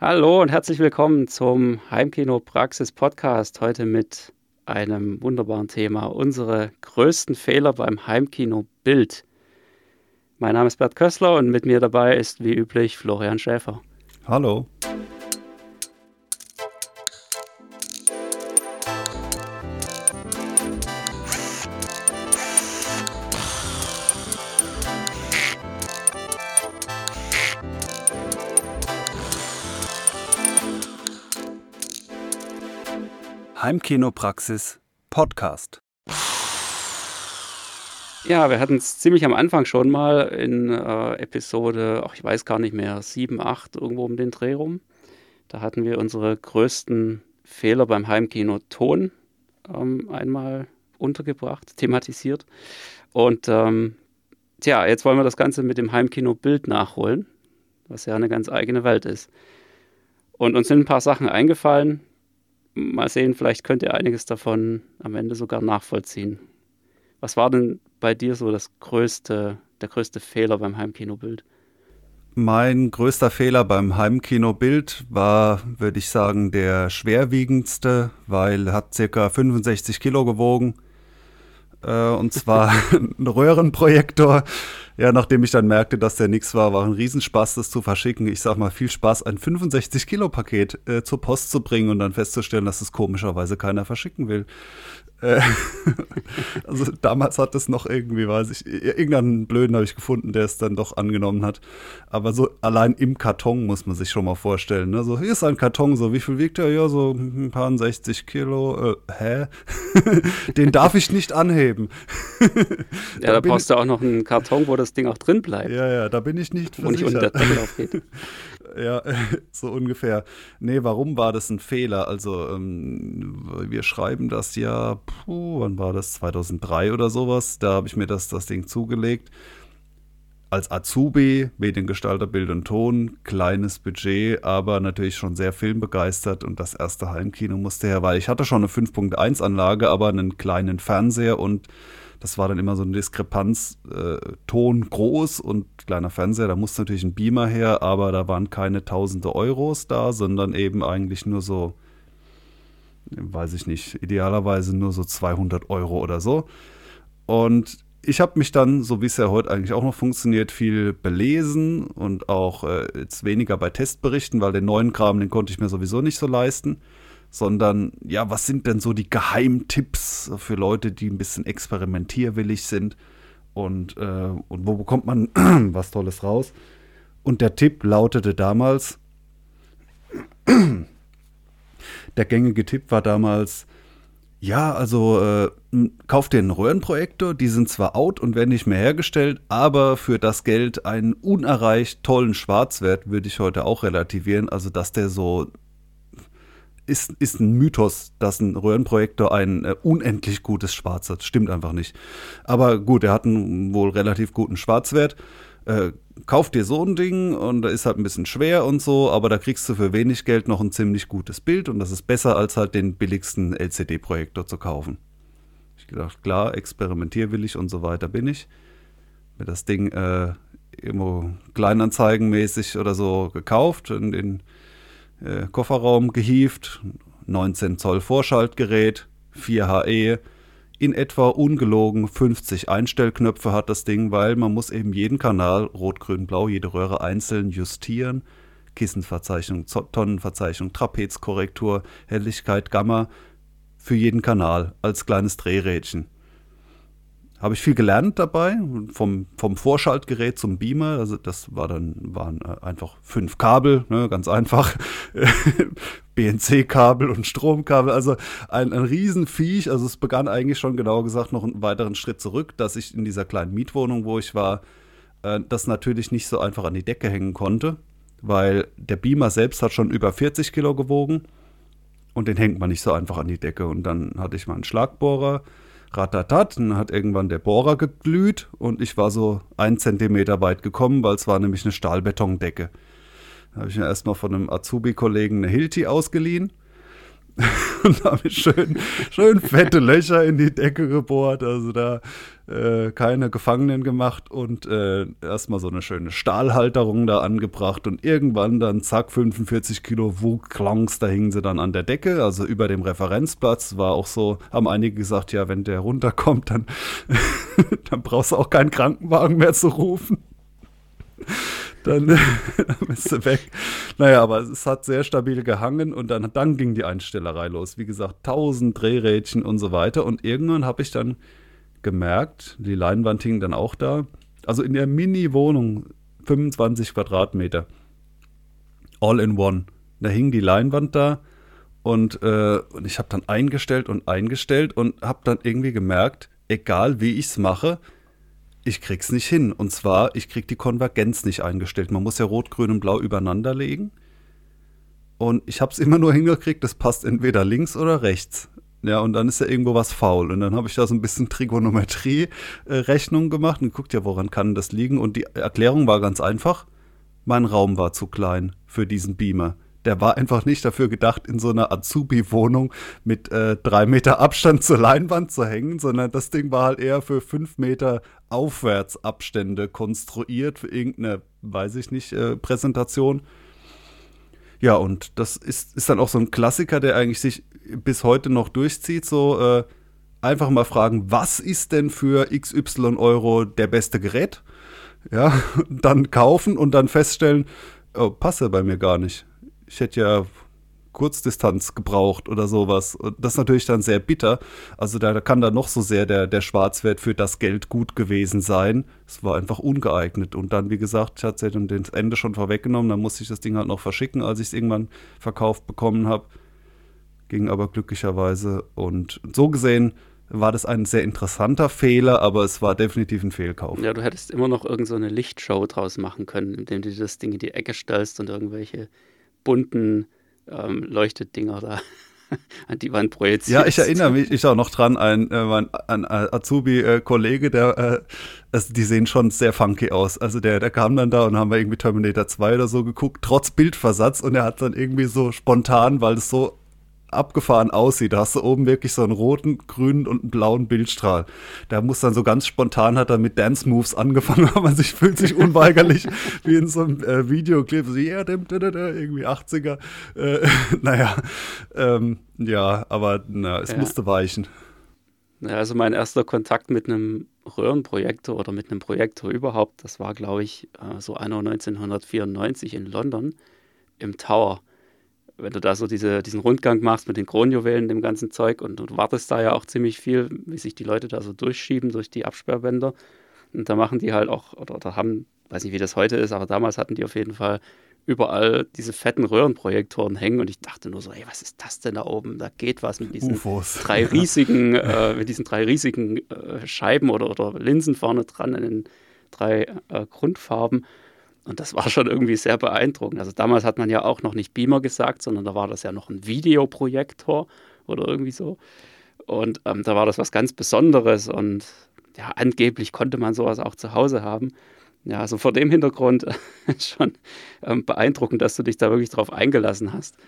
Hallo und herzlich willkommen zum Heimkino Praxis Podcast. Heute mit einem wunderbaren Thema. Unsere größten Fehler beim Heimkino Bild. Mein Name ist Bert Kössler und mit mir dabei ist wie üblich Florian Schäfer. Hallo. Heimkinopraxis Podcast. Ja, wir hatten es ziemlich am Anfang schon mal in äh, Episode, ach, ich weiß gar nicht mehr, 7, 8, irgendwo um den Dreh rum. Da hatten wir unsere größten Fehler beim Heimkino Ton ähm, einmal untergebracht, thematisiert. Und ähm, tja, jetzt wollen wir das Ganze mit dem Heimkino Bild nachholen, was ja eine ganz eigene Welt ist. Und uns sind ein paar Sachen eingefallen, mal sehen, vielleicht könnt ihr einiges davon am Ende sogar nachvollziehen. Was war denn bei dir so das größte, der größte Fehler beim Heimkinobild? Mein größter Fehler beim Heimkinobild war, würde ich sagen, der schwerwiegendste, weil er hat circa 65 Kilo gewogen. Äh, und zwar ein Röhrenprojektor ja, nachdem ich dann merkte, dass der nix war, war ein Riesenspaß, das zu verschicken. Ich sag mal, viel Spaß, ein 65-Kilo-Paket äh, zur Post zu bringen und dann festzustellen, dass es komischerweise keiner verschicken will. Äh, also damals hat es noch irgendwie, weiß ich, irgendeinen Blöden habe ich gefunden, der es dann doch angenommen hat. Aber so allein im Karton muss man sich schon mal vorstellen. Ne? So, hier ist ein Karton, so wie viel wiegt der? Ja, so ein paar 60 Kilo. Äh, hä? Den darf ich nicht anheben. ja, da, da brauchst du auch noch einen Karton, wo das Ding auch drin bleibt. Ja, ja, da bin ich nicht versichert. Wo nicht unter. Ja, so ungefähr. Nee, warum war das ein Fehler? Also, ähm, wir schreiben das ja, puh, wann war das? 2003 oder sowas. Da habe ich mir das, das Ding zugelegt. Als Azubi, Mediengestalter, Bild und Ton, kleines Budget, aber natürlich schon sehr filmbegeistert und das erste Heimkino musste her, weil ich hatte schon eine 5.1 Anlage, aber einen kleinen Fernseher und das war dann immer so eine Diskrepanz, äh, Ton groß und kleiner Fernseher, da musste natürlich ein Beamer her, aber da waren keine tausende Euros da, sondern eben eigentlich nur so, weiß ich nicht, idealerweise nur so 200 Euro oder so. Und ich habe mich dann, so wie es ja heute eigentlich auch noch funktioniert, viel belesen und auch äh, jetzt weniger bei Testberichten, weil den neuen Kram, den konnte ich mir sowieso nicht so leisten sondern ja, was sind denn so die Geheimtipps für Leute, die ein bisschen experimentierwillig sind und, äh, und wo bekommt man was Tolles raus? Und der Tipp lautete damals, der gängige Tipp war damals, ja, also äh, kauf dir einen Röhrenprojektor, die sind zwar out und werden nicht mehr hergestellt, aber für das Geld einen unerreicht tollen Schwarzwert würde ich heute auch relativieren, also dass der so ist, ist ein Mythos, dass ein Röhrenprojektor ein äh, unendlich gutes Schwarz hat. Stimmt einfach nicht. Aber gut, er hat einen wohl relativ guten Schwarzwert. Äh, kauf dir so ein Ding und da ist halt ein bisschen schwer und so, aber da kriegst du für wenig Geld noch ein ziemlich gutes Bild und das ist besser als halt den billigsten LCD-Projektor zu kaufen. Ich gedacht, klar, experimentierwillig und so weiter bin ich. Mir das Ding äh, irgendwo kleinanzeigenmäßig oder so gekauft in den äh, Kofferraum gehievt, 19 Zoll Vorschaltgerät, 4 HE, in etwa ungelogen 50 Einstellknöpfe hat das Ding, weil man muss eben jeden Kanal, rot, grün, blau, jede Röhre einzeln justieren. Kissenverzeichnung, Tonnenverzeichnung, Trapezkorrektur, Helligkeit, Gamma für jeden Kanal als kleines Drehrädchen habe ich viel gelernt dabei, vom, vom Vorschaltgerät zum Beamer. Also das war dann, waren äh, einfach fünf Kabel, ne, ganz einfach. BNC-Kabel und Stromkabel, also ein, ein Riesenviech. Also es begann eigentlich schon genau gesagt noch einen weiteren Schritt zurück, dass ich in dieser kleinen Mietwohnung, wo ich war, äh, das natürlich nicht so einfach an die Decke hängen konnte, weil der Beamer selbst hat schon über 40 Kilo gewogen und den hängt man nicht so einfach an die Decke. Und dann hatte ich mal einen Schlagbohrer ratatat, dann hat irgendwann der Bohrer geglüht und ich war so einen Zentimeter weit gekommen, weil es war nämlich eine Stahlbetondecke. Da habe ich mir erstmal von einem Azubi-Kollegen eine Hilti ausgeliehen und habe schön, schön fette Löcher in die Decke gebohrt. Also da äh, keine Gefangenen gemacht und äh, erstmal so eine schöne Stahlhalterung da angebracht und irgendwann dann zack 45 Kilo Wugklongs, da hingen sie dann an der Decke, also über dem Referenzplatz. War auch so, haben einige gesagt, ja, wenn der runterkommt, dann, dann brauchst du auch keinen Krankenwagen mehr zu rufen dann, dann bist du weg. Naja, aber es hat sehr stabil gehangen und dann, dann ging die Einstellerei los. Wie gesagt, tausend Drehrädchen und so weiter. Und irgendwann habe ich dann gemerkt, die Leinwand hing dann auch da. Also in der Mini-Wohnung, 25 Quadratmeter, all in one. Da hing die Leinwand da und, äh, und ich habe dann eingestellt und eingestellt und habe dann irgendwie gemerkt, egal wie ich es mache, ich krieg's nicht hin. Und zwar, ich krieg die Konvergenz nicht eingestellt. Man muss ja Rot, Grün und Blau übereinander legen. Und ich habe es immer nur hingekriegt, das passt entweder links oder rechts. Ja, und dann ist ja irgendwo was faul. Und dann habe ich da so ein bisschen Trigonometrie-Rechnung äh, gemacht und guckt ja, woran kann das liegen. Und die Erklärung war ganz einfach. Mein Raum war zu klein für diesen Beamer der war einfach nicht dafür gedacht, in so einer Azubi-Wohnung mit äh, drei Meter Abstand zur Leinwand zu hängen, sondern das Ding war halt eher für fünf Meter Aufwärtsabstände konstruiert für irgendeine, weiß ich nicht, äh, Präsentation. Ja, und das ist, ist dann auch so ein Klassiker, der eigentlich sich bis heute noch durchzieht. So äh, einfach mal fragen, was ist denn für XY Euro der beste Gerät? Ja, dann kaufen und dann feststellen, oh, passe bei mir gar nicht ich hätte ja Kurzdistanz gebraucht oder sowas. Und das ist natürlich dann sehr bitter. Also da, kann dann noch so sehr der, der Schwarzwert für das Geld gut gewesen sein. Es war einfach ungeeignet. Und dann, wie gesagt, ich hatte es ja das Ende schon vorweggenommen. Dann musste ich das Ding halt noch verschicken, als ich es irgendwann verkauft bekommen habe. Ging aber glücklicherweise. Und so gesehen war das ein sehr interessanter Fehler, aber es war definitiv ein Fehlkauf. Ja, du hättest immer noch irgendeine so Lichtshow draus machen können, indem du das Ding in die Ecke stellst und irgendwelche bunten ähm, Leuchtedinger da an die Wand projiziert. Ja, ich erinnere mich ich auch noch dran, ein, äh, mein, ein Azubi-Kollege, der, äh, also die sehen schon sehr funky aus. Also der, der kam dann da und haben wir irgendwie Terminator 2 oder so geguckt, trotz Bildversatz und er hat dann irgendwie so spontan, weil es so abgefahren aussieht. Da hast du oben wirklich so einen roten, grünen und einen blauen Bildstrahl. Da muss dann so ganz spontan hat er mit Dance Moves angefangen, aber man sich fühlt sich unweigerlich wie in so einem äh, Videoclip, so ja, irgendwie 80er. Äh, naja, ähm, ja, aber na, es ja. musste weichen. Ja, also mein erster Kontakt mit einem Röhrenprojektor oder mit einem Projektor überhaupt, das war, glaube ich, äh, so einer 1994 in London im Tower wenn du da so diese, diesen Rundgang machst mit den Kronjuwelen, dem ganzen Zeug und du wartest da ja auch ziemlich viel, wie sich die Leute da so durchschieben durch die Absperrbänder. Und da machen die halt auch, oder, oder haben, weiß nicht, wie das heute ist, aber damals hatten die auf jeden Fall überall diese fetten Röhrenprojektoren hängen und ich dachte nur so, ey, was ist das denn da oben? Da geht was mit diesen Ufos. drei riesigen, äh, mit diesen drei riesigen äh, Scheiben oder, oder Linsen vorne dran in den drei äh, Grundfarben. Und das war schon irgendwie sehr beeindruckend. Also damals hat man ja auch noch nicht Beamer gesagt, sondern da war das ja noch ein Videoprojektor oder irgendwie so. Und ähm, da war das was ganz Besonderes und ja, angeblich konnte man sowas auch zu Hause haben. Ja, also vor dem Hintergrund schon ähm, beeindruckend, dass du dich da wirklich drauf eingelassen hast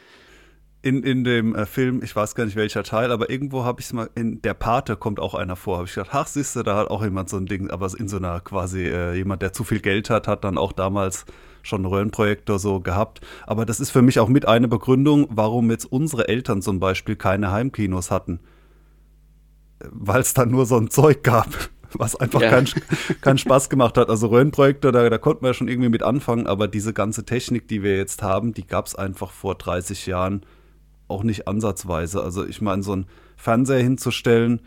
in, in dem äh, Film, ich weiß gar nicht welcher Teil, aber irgendwo habe ich es mal, in der Pate kommt auch einer vor. Habe ich gedacht, ach, siehst du, da hat auch jemand so ein Ding, aber in so einer quasi, äh, jemand, der zu viel Geld hat, hat dann auch damals schon einen Röhrenprojektor so gehabt. Aber das ist für mich auch mit eine Begründung, warum jetzt unsere Eltern zum Beispiel keine Heimkinos hatten. Weil es dann nur so ein Zeug gab, was einfach ja. keinen kein Spaß gemacht hat. Also Röhrenprojektor, da, da konnten wir ja schon irgendwie mit anfangen, aber diese ganze Technik, die wir jetzt haben, die gab es einfach vor 30 Jahren auch nicht ansatzweise. Also ich meine, so einen Fernseher hinzustellen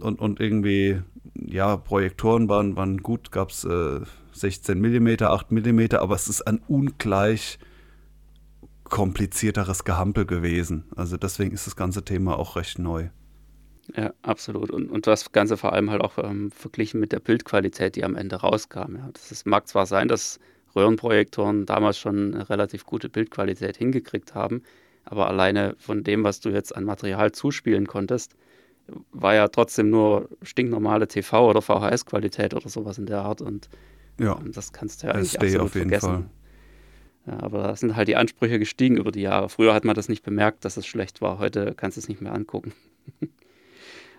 und, und irgendwie, ja, Projektoren waren, waren gut, gab es äh, 16 mm, 8 mm, aber es ist ein ungleich komplizierteres Gehampel gewesen. Also deswegen ist das ganze Thema auch recht neu. Ja, absolut. Und, und das Ganze vor allem halt auch ähm, verglichen mit der Bildqualität, die am Ende rauskam. Ja. Das ist, mag zwar sein, dass Röhrenprojektoren damals schon eine relativ gute Bildqualität hingekriegt haben, aber alleine von dem, was du jetzt an Material zuspielen konntest, war ja trotzdem nur stinknormale TV- oder VHS-Qualität oder sowas in der Art. Und ja, das kannst du ja eigentlich SD absolut auf jeden vergessen. Ja, aber da sind halt die Ansprüche gestiegen über die Jahre. Früher hat man das nicht bemerkt, dass es schlecht war. Heute kannst du es nicht mehr angucken.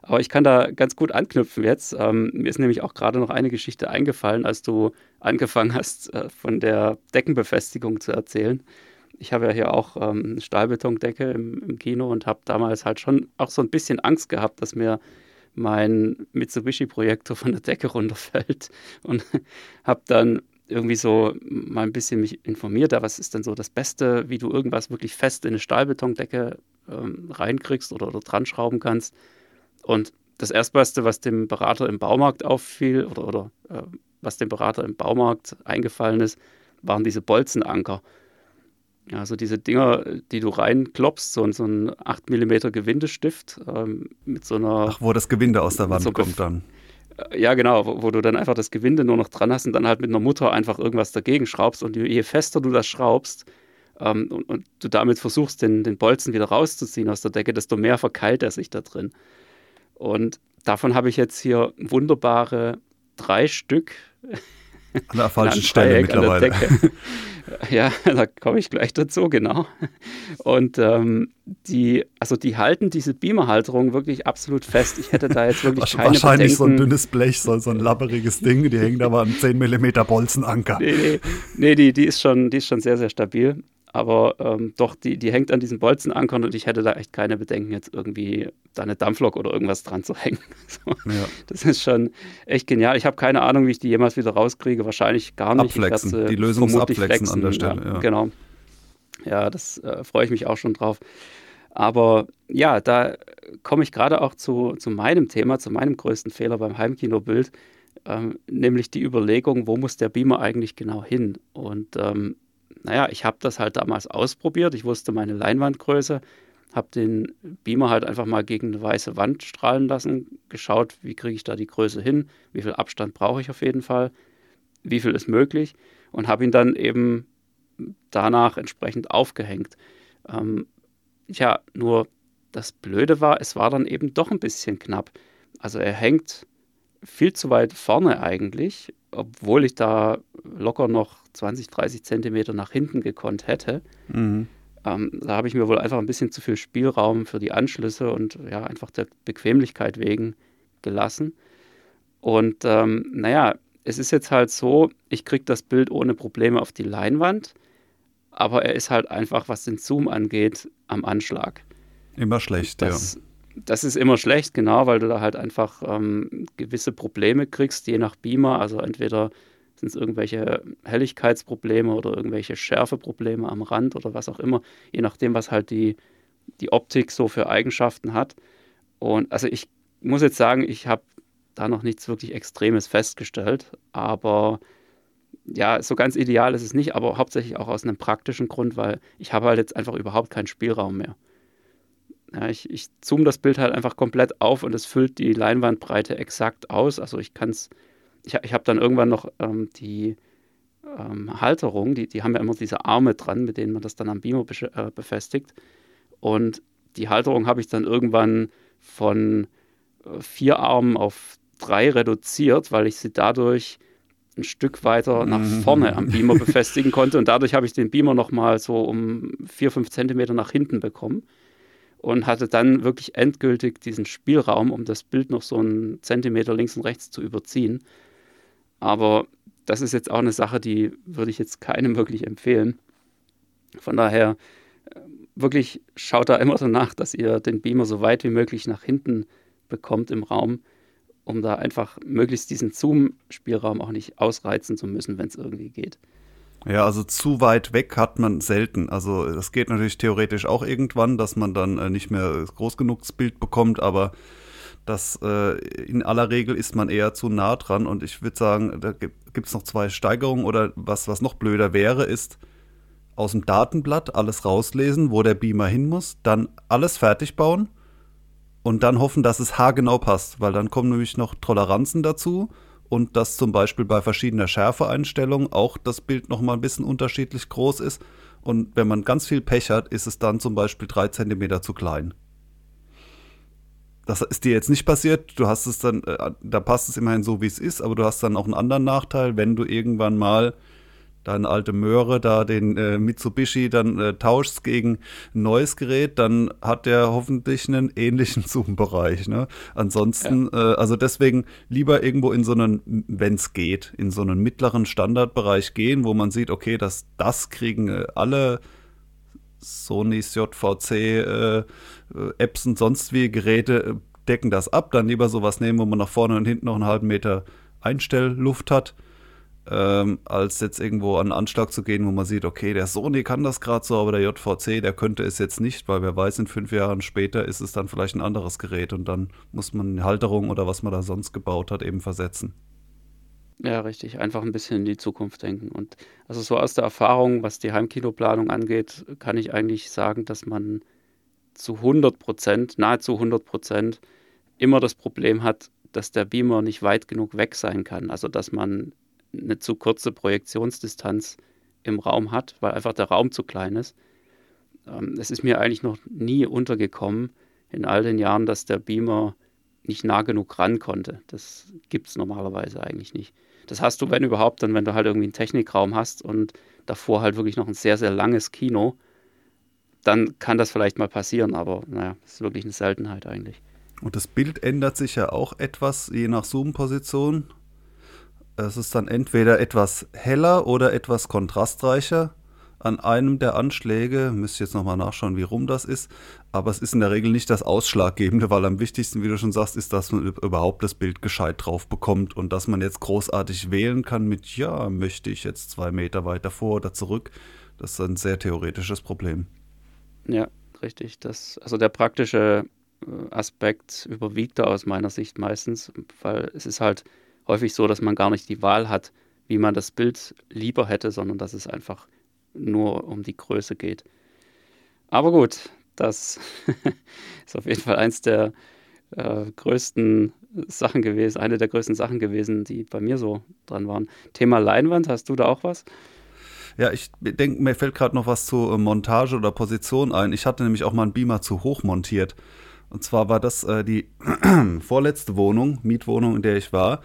aber ich kann da ganz gut anknüpfen jetzt. Ähm, mir ist nämlich auch gerade noch eine Geschichte eingefallen, als du angefangen hast, äh, von der Deckenbefestigung zu erzählen. Ich habe ja hier auch ähm, Stahlbetondecke im, im Kino und habe damals halt schon auch so ein bisschen Angst gehabt, dass mir mein Mitsubishi-Projektor von der Decke runterfällt und habe dann irgendwie so mal ein bisschen mich informiert, was ist denn so das Beste, wie du irgendwas wirklich fest in eine Stahlbetondecke ähm, reinkriegst oder, oder dran schrauben kannst. Und das Erstbeste, was dem Berater im Baumarkt auffiel oder, oder äh, was dem Berater im Baumarkt eingefallen ist, waren diese Bolzenanker. Also diese Dinger, die du reinklopfst, so, so ein 8 mm Gewindestift ähm, mit so einer. Ach, wo das Gewinde aus der Wand so kommt dann. Äh, ja, genau, wo, wo, du dann einfach das Gewinde nur noch dran hast und dann halt mit einer Mutter einfach irgendwas dagegen schraubst. Und je fester du das schraubst ähm, und, und, du damit versuchst, den, den Bolzen wieder rauszuziehen aus der Decke, desto mehr verkeilt er sich da drin. Und davon habe ich jetzt hier wunderbare drei Stück. An der falschen Stelle mittlerweile. Ja, da komme ich gleich dazu, genau. Und ähm, die, also die halten diese Beamerhalterung wirklich absolut fest. Ich hätte da jetzt wirklich keine Wahrscheinlich Bedenken. so ein dünnes Blech, so, so ein labberiges Ding, die hängen da mal am 10 mm Bolzenanker. Nee, nee, nee die, die, ist schon, die ist schon sehr, sehr stabil. Aber ähm, doch, die, die hängt an diesen Bolzenankern und ich hätte da echt keine Bedenken, jetzt irgendwie da eine Dampflok oder irgendwas dran zu hängen. So, ja. Das ist schon echt genial. Ich habe keine Ahnung, wie ich die jemals wieder rauskriege. Wahrscheinlich gar nicht. Abflexen. die Lösung ist abflexen flexen. an der Stelle. Ja, ja. Genau. Ja, das äh, freue ich mich auch schon drauf. Aber ja, da komme ich gerade auch zu, zu meinem Thema, zu meinem größten Fehler beim Heimkinobild, ähm, nämlich die Überlegung, wo muss der Beamer eigentlich genau hin? Und ähm, naja, ich habe das halt damals ausprobiert. Ich wusste meine Leinwandgröße, habe den Beamer halt einfach mal gegen eine weiße Wand strahlen lassen, geschaut, wie kriege ich da die Größe hin, wie viel Abstand brauche ich auf jeden Fall, wie viel ist möglich und habe ihn dann eben danach entsprechend aufgehängt. Ähm, ja, nur das Blöde war, es war dann eben doch ein bisschen knapp. Also er hängt viel zu weit vorne eigentlich, obwohl ich da locker noch 20, 30 Zentimeter nach hinten gekonnt hätte. Mhm. Ähm, da habe ich mir wohl einfach ein bisschen zu viel Spielraum für die Anschlüsse und ja, einfach der Bequemlichkeit wegen gelassen. Und ähm, naja, es ist jetzt halt so, ich kriege das Bild ohne Probleme auf die Leinwand, aber er ist halt einfach, was den Zoom angeht, am Anschlag. Immer schlecht, das, ja. Das ist immer schlecht, genau, weil du da halt einfach ähm, gewisse Probleme kriegst, je nach Beamer. Also entweder sind es irgendwelche Helligkeitsprobleme oder irgendwelche Schärfeprobleme am Rand oder was auch immer, je nachdem, was halt die, die Optik so für Eigenschaften hat. Und also ich muss jetzt sagen, ich habe da noch nichts wirklich Extremes festgestellt, aber ja, so ganz ideal ist es nicht, aber hauptsächlich auch aus einem praktischen Grund, weil ich habe halt jetzt einfach überhaupt keinen Spielraum mehr. Ja, ich, ich zoome das Bild halt einfach komplett auf und es füllt die Leinwandbreite exakt aus. Also ich kann es, ich, ich habe dann irgendwann noch ähm, die ähm, Halterung, die, die haben ja immer diese Arme dran, mit denen man das dann am Beamer be äh, befestigt. Und die Halterung habe ich dann irgendwann von äh, vier Armen auf drei reduziert, weil ich sie dadurch ein Stück weiter nach mhm. vorne am Beamer befestigen konnte. Und dadurch habe ich den Beamer nochmal so um vier, fünf Zentimeter nach hinten bekommen und hatte dann wirklich endgültig diesen Spielraum, um das Bild noch so einen Zentimeter links und rechts zu überziehen. Aber das ist jetzt auch eine Sache, die würde ich jetzt keinem wirklich empfehlen. Von daher äh, wirklich schaut da immer danach, dass ihr den Beamer so weit wie möglich nach hinten bekommt im Raum, um da einfach möglichst diesen Zoom-Spielraum auch nicht ausreizen zu müssen, wenn es irgendwie geht. Ja, also zu weit weg hat man selten. Also das geht natürlich theoretisch auch irgendwann, dass man dann äh, nicht mehr groß genug das Bild bekommt, aber das äh, in aller Regel ist man eher zu nah dran und ich würde sagen, da gibt es noch zwei Steigerungen oder was, was noch blöder wäre, ist aus dem Datenblatt alles rauslesen, wo der Beamer hin muss, dann alles fertig bauen und dann hoffen, dass es haargenau passt, weil dann kommen nämlich noch Toleranzen dazu und dass zum Beispiel bei verschiedener Schärfeeinstellung auch das Bild nochmal ein bisschen unterschiedlich groß ist. Und wenn man ganz viel Pech hat, ist es dann zum Beispiel drei Zentimeter zu klein. Das ist dir jetzt nicht passiert. Du hast es dann, äh, da passt es immerhin so, wie es ist, aber du hast dann auch einen anderen Nachteil, wenn du irgendwann mal deine alte Möhre da den äh, Mitsubishi dann äh, tauschst gegen ein neues Gerät, dann hat der hoffentlich einen ähnlichen Zoom-Bereich. Ne? Ansonsten, ja. äh, also deswegen lieber irgendwo in so einen, wenn es geht, in so einen mittleren Standardbereich gehen, wo man sieht, okay, das, das kriegen äh, alle Sonys JVC äh, äh, Apps und sonst wie Geräte decken das ab, dann lieber sowas nehmen, wo man nach vorne und hinten noch einen halben Meter Einstellluft hat ähm, als jetzt irgendwo an den Anschlag zu gehen, wo man sieht, okay, der Sony kann das gerade so, aber der JVC, der könnte es jetzt nicht, weil wer weiß, in fünf Jahren später ist es dann vielleicht ein anderes Gerät und dann muss man eine Halterung oder was man da sonst gebaut hat, eben versetzen. Ja, richtig. Einfach ein bisschen in die Zukunft denken. Und also so aus der Erfahrung, was die Heimkinoplanung angeht, kann ich eigentlich sagen, dass man zu 100 Prozent, nahezu 100 Prozent, immer das Problem hat, dass der Beamer nicht weit genug weg sein kann. Also dass man eine zu kurze Projektionsdistanz im Raum hat, weil einfach der Raum zu klein ist. Ähm, es ist mir eigentlich noch nie untergekommen in all den Jahren, dass der Beamer nicht nah genug ran konnte. Das gibt es normalerweise eigentlich nicht. Das hast du, wenn überhaupt, dann wenn du halt irgendwie einen Technikraum hast und davor halt wirklich noch ein sehr, sehr langes Kino, dann kann das vielleicht mal passieren, aber naja, das ist wirklich eine Seltenheit eigentlich. Und das Bild ändert sich ja auch etwas, je nach Zoom-Position. Es ist dann entweder etwas heller oder etwas kontrastreicher an einem der Anschläge. Müsste jetzt nochmal nachschauen, wie rum das ist. Aber es ist in der Regel nicht das Ausschlaggebende, weil am wichtigsten, wie du schon sagst, ist, dass man überhaupt das Bild gescheit drauf bekommt und dass man jetzt großartig wählen kann mit, ja, möchte ich jetzt zwei Meter weiter vor oder zurück. Das ist ein sehr theoretisches Problem. Ja, richtig. Das, also der praktische äh, Aspekt überwiegt da aus meiner Sicht meistens, weil es ist halt häufig so, dass man gar nicht die Wahl hat, wie man das Bild lieber hätte, sondern dass es einfach nur um die Größe geht. Aber gut, das ist auf jeden Fall eins der äh, größten Sachen gewesen, eine der größten Sachen gewesen, die bei mir so dran waren. Thema Leinwand, hast du da auch was? Ja, ich denke, mir fällt gerade noch was zu äh, Montage oder Position ein. Ich hatte nämlich auch mal einen Beamer zu hoch montiert. Und zwar war das äh, die vorletzte Wohnung, Mietwohnung, in der ich war.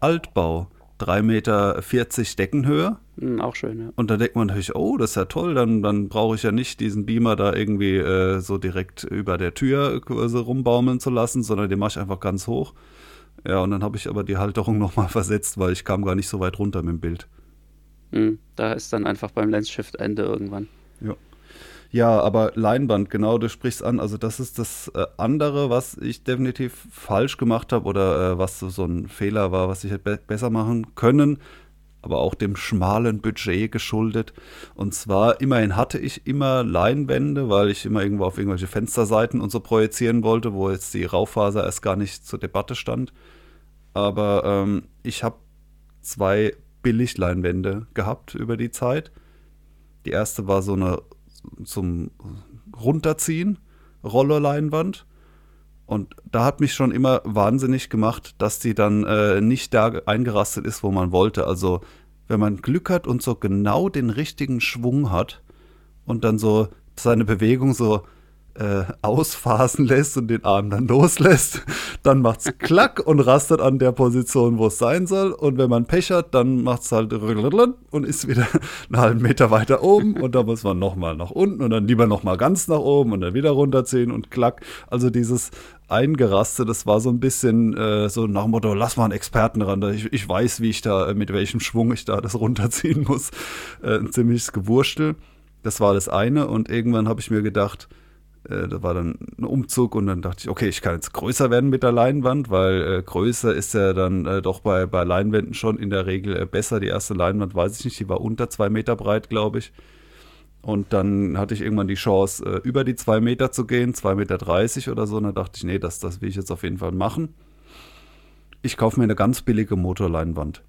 Altbau. 3,40 Meter Deckenhöhe. Mhm, auch schön, ja. Und da denkt man natürlich, oh, das ist ja toll, dann, dann brauche ich ja nicht diesen Beamer da irgendwie äh, so direkt über der Tür quasi rumbaumeln zu lassen, sondern den mache ich einfach ganz hoch. Ja, und dann habe ich aber die Halterung nochmal versetzt, weil ich kam gar nicht so weit runter mit dem Bild. Mhm, da ist dann einfach beim Lens-Shift Ende irgendwann. Ja. Ja, aber Leinwand, genau, du sprichst an. Also das ist das äh, andere, was ich definitiv falsch gemacht habe oder äh, was so, so, ein Fehler war, was ich hätte be besser machen können, aber auch dem schmalen Budget geschuldet. Und zwar, immerhin hatte ich immer Leinwände, weil ich immer irgendwo auf irgendwelche Fensterseiten und so projizieren wollte, wo jetzt die Raufaser erst gar nicht zur Debatte stand. Aber ähm, ich habe zwei Billigleinwände gehabt über die Zeit. Die erste war so eine zum Runterziehen, Rollerleinwand. Und da hat mich schon immer wahnsinnig gemacht, dass die dann äh, nicht da eingerastet ist, wo man wollte. Also wenn man Glück hat und so genau den richtigen Schwung hat und dann so seine Bewegung so äh, ausphasen lässt und den Arm dann loslässt, dann macht es klack und rastet an der Position, wo es sein soll. Und wenn man Pech hat, dann macht es halt und ist wieder einen halben Meter weiter oben und da muss man nochmal nach unten und dann lieber nochmal ganz nach oben und dann wieder runterziehen und klack. Also dieses Eingeraste, das war so ein bisschen äh, so nach dem Motto, lass mal einen Experten ran. Ich, ich weiß, wie ich da, mit welchem Schwung ich da das runterziehen muss. Äh, ein ziemliches Gewurstel. Das war das eine und irgendwann habe ich mir gedacht, äh, da war dann ein Umzug und dann dachte ich, okay, ich kann jetzt größer werden mit der Leinwand, weil äh, größer ist ja dann äh, doch bei, bei Leinwänden schon in der Regel äh, besser. Die erste Leinwand, weiß ich nicht, die war unter zwei Meter breit, glaube ich. Und dann hatte ich irgendwann die Chance, äh, über die zwei Meter zu gehen, zwei Meter dreißig oder so. Und dann dachte ich, nee, das, das will ich jetzt auf jeden Fall machen. Ich kaufe mir eine ganz billige Motorleinwand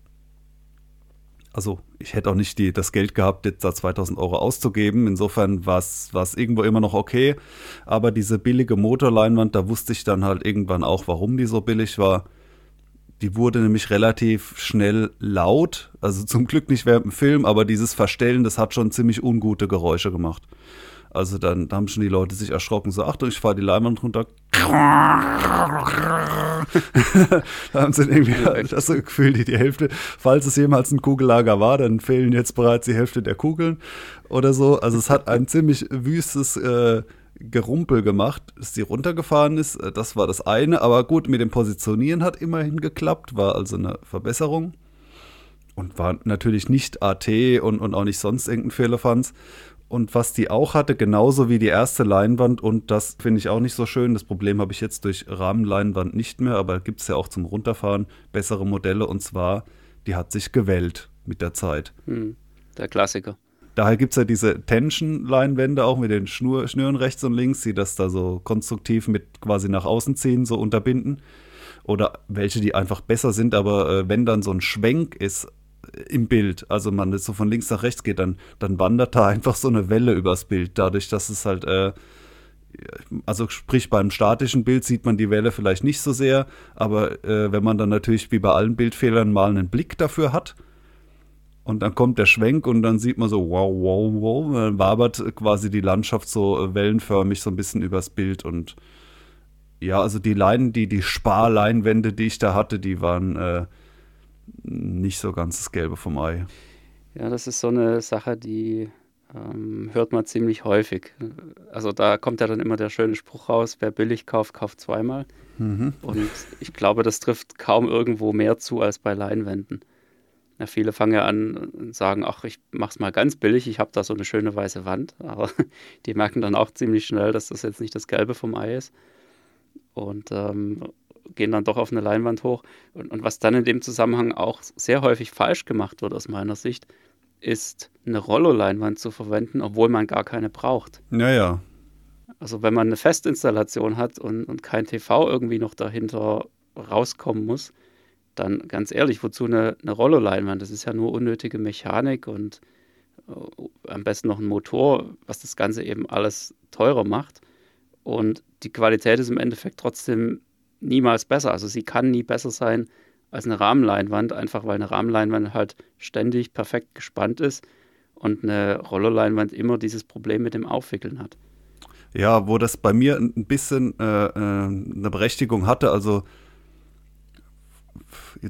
also ich hätte auch nicht die, das Geld gehabt, jetzt da 2000 Euro auszugeben. Insofern war es irgendwo immer noch okay. Aber diese billige Motorleinwand, da wusste ich dann halt irgendwann auch, warum die so billig war. Die wurde nämlich relativ schnell laut. Also zum Glück nicht während dem Film, aber dieses Verstellen, das hat schon ziemlich ungute Geräusche gemacht. Also dann haben schon die Leute sich erschrocken, so, Achtung, ich fahre die Leinwand runter. da haben sie irgendwie das Gefühl, die, die Hälfte, falls es jemals ein Kugellager war, dann fehlen jetzt bereits die Hälfte der Kugeln oder so. Also es hat ein ziemlich wüstes äh, Gerumpel gemacht, dass sie runtergefahren ist. Äh, das war das eine. Aber gut, mit dem Positionieren hat immerhin geklappt, war also eine Verbesserung. Und war natürlich nicht AT und, und auch nicht sonst irgendein Fehlerfanz. Und was die auch hatte, genauso wie die erste Leinwand, und das finde ich auch nicht so schön. Das Problem habe ich jetzt durch Rahmenleinwand nicht mehr, aber gibt es ja auch zum Runterfahren bessere Modelle. Und zwar, die hat sich gewellt mit der Zeit. Hm, der Klassiker. Daher gibt es ja diese Tension-Leinwände auch mit den Schnur Schnüren rechts und links, die das da so konstruktiv mit quasi nach außen ziehen, so unterbinden. Oder welche, die einfach besser sind, aber äh, wenn dann so ein Schwenk ist im Bild, also man so von links nach rechts geht, dann, dann wandert da einfach so eine Welle übers Bild, dadurch, dass es halt, äh, also sprich beim statischen Bild sieht man die Welle vielleicht nicht so sehr, aber äh, wenn man dann natürlich wie bei allen Bildfehlern mal einen Blick dafür hat, und dann kommt der Schwenk und dann sieht man so, wow, wow, wow. Dann wabert quasi die Landschaft so äh, wellenförmig so ein bisschen übers Bild. Und ja, also die Leinen, die, die Sparleinwände, die ich da hatte, die waren äh, nicht so ganz das Gelbe vom Ei. Ja, das ist so eine Sache, die ähm, hört man ziemlich häufig. Also da kommt ja dann immer der schöne Spruch raus, wer billig kauft, kauft zweimal. Mhm. Und ich glaube, das trifft kaum irgendwo mehr zu als bei Leinwänden. Ja, viele fangen ja an und sagen, ach, ich mach's mal ganz billig, ich habe da so eine schöne weiße Wand. Aber die merken dann auch ziemlich schnell, dass das jetzt nicht das Gelbe vom Ei ist. Und ähm, gehen dann doch auf eine Leinwand hoch. Und, und, was dann in dem Zusammenhang auch sehr häufig falsch gemacht wird aus meiner Sicht, ist eine Rollo-Leinwand zu verwenden, obwohl man gar keine braucht. Naja. Also wenn man eine Festinstallation hat und, und kein TV irgendwie noch dahinter rauskommen muss, dann ganz ehrlich, wozu eine, eine Rollo-Leinwand? Das ist ja nur unnötige Mechanik und äh, am besten noch ein Motor, was das Ganze eben alles teurer macht. Und die Qualität ist im Endeffekt trotzdem niemals besser. Also sie kann nie besser sein als eine Rahmenleinwand, einfach weil eine Rahmenleinwand halt ständig perfekt gespannt ist und eine Rollo-Leinwand immer dieses Problem mit dem Aufwickeln hat. Ja, wo das bei mir ein bisschen äh, äh eine Berechtigung hatte, also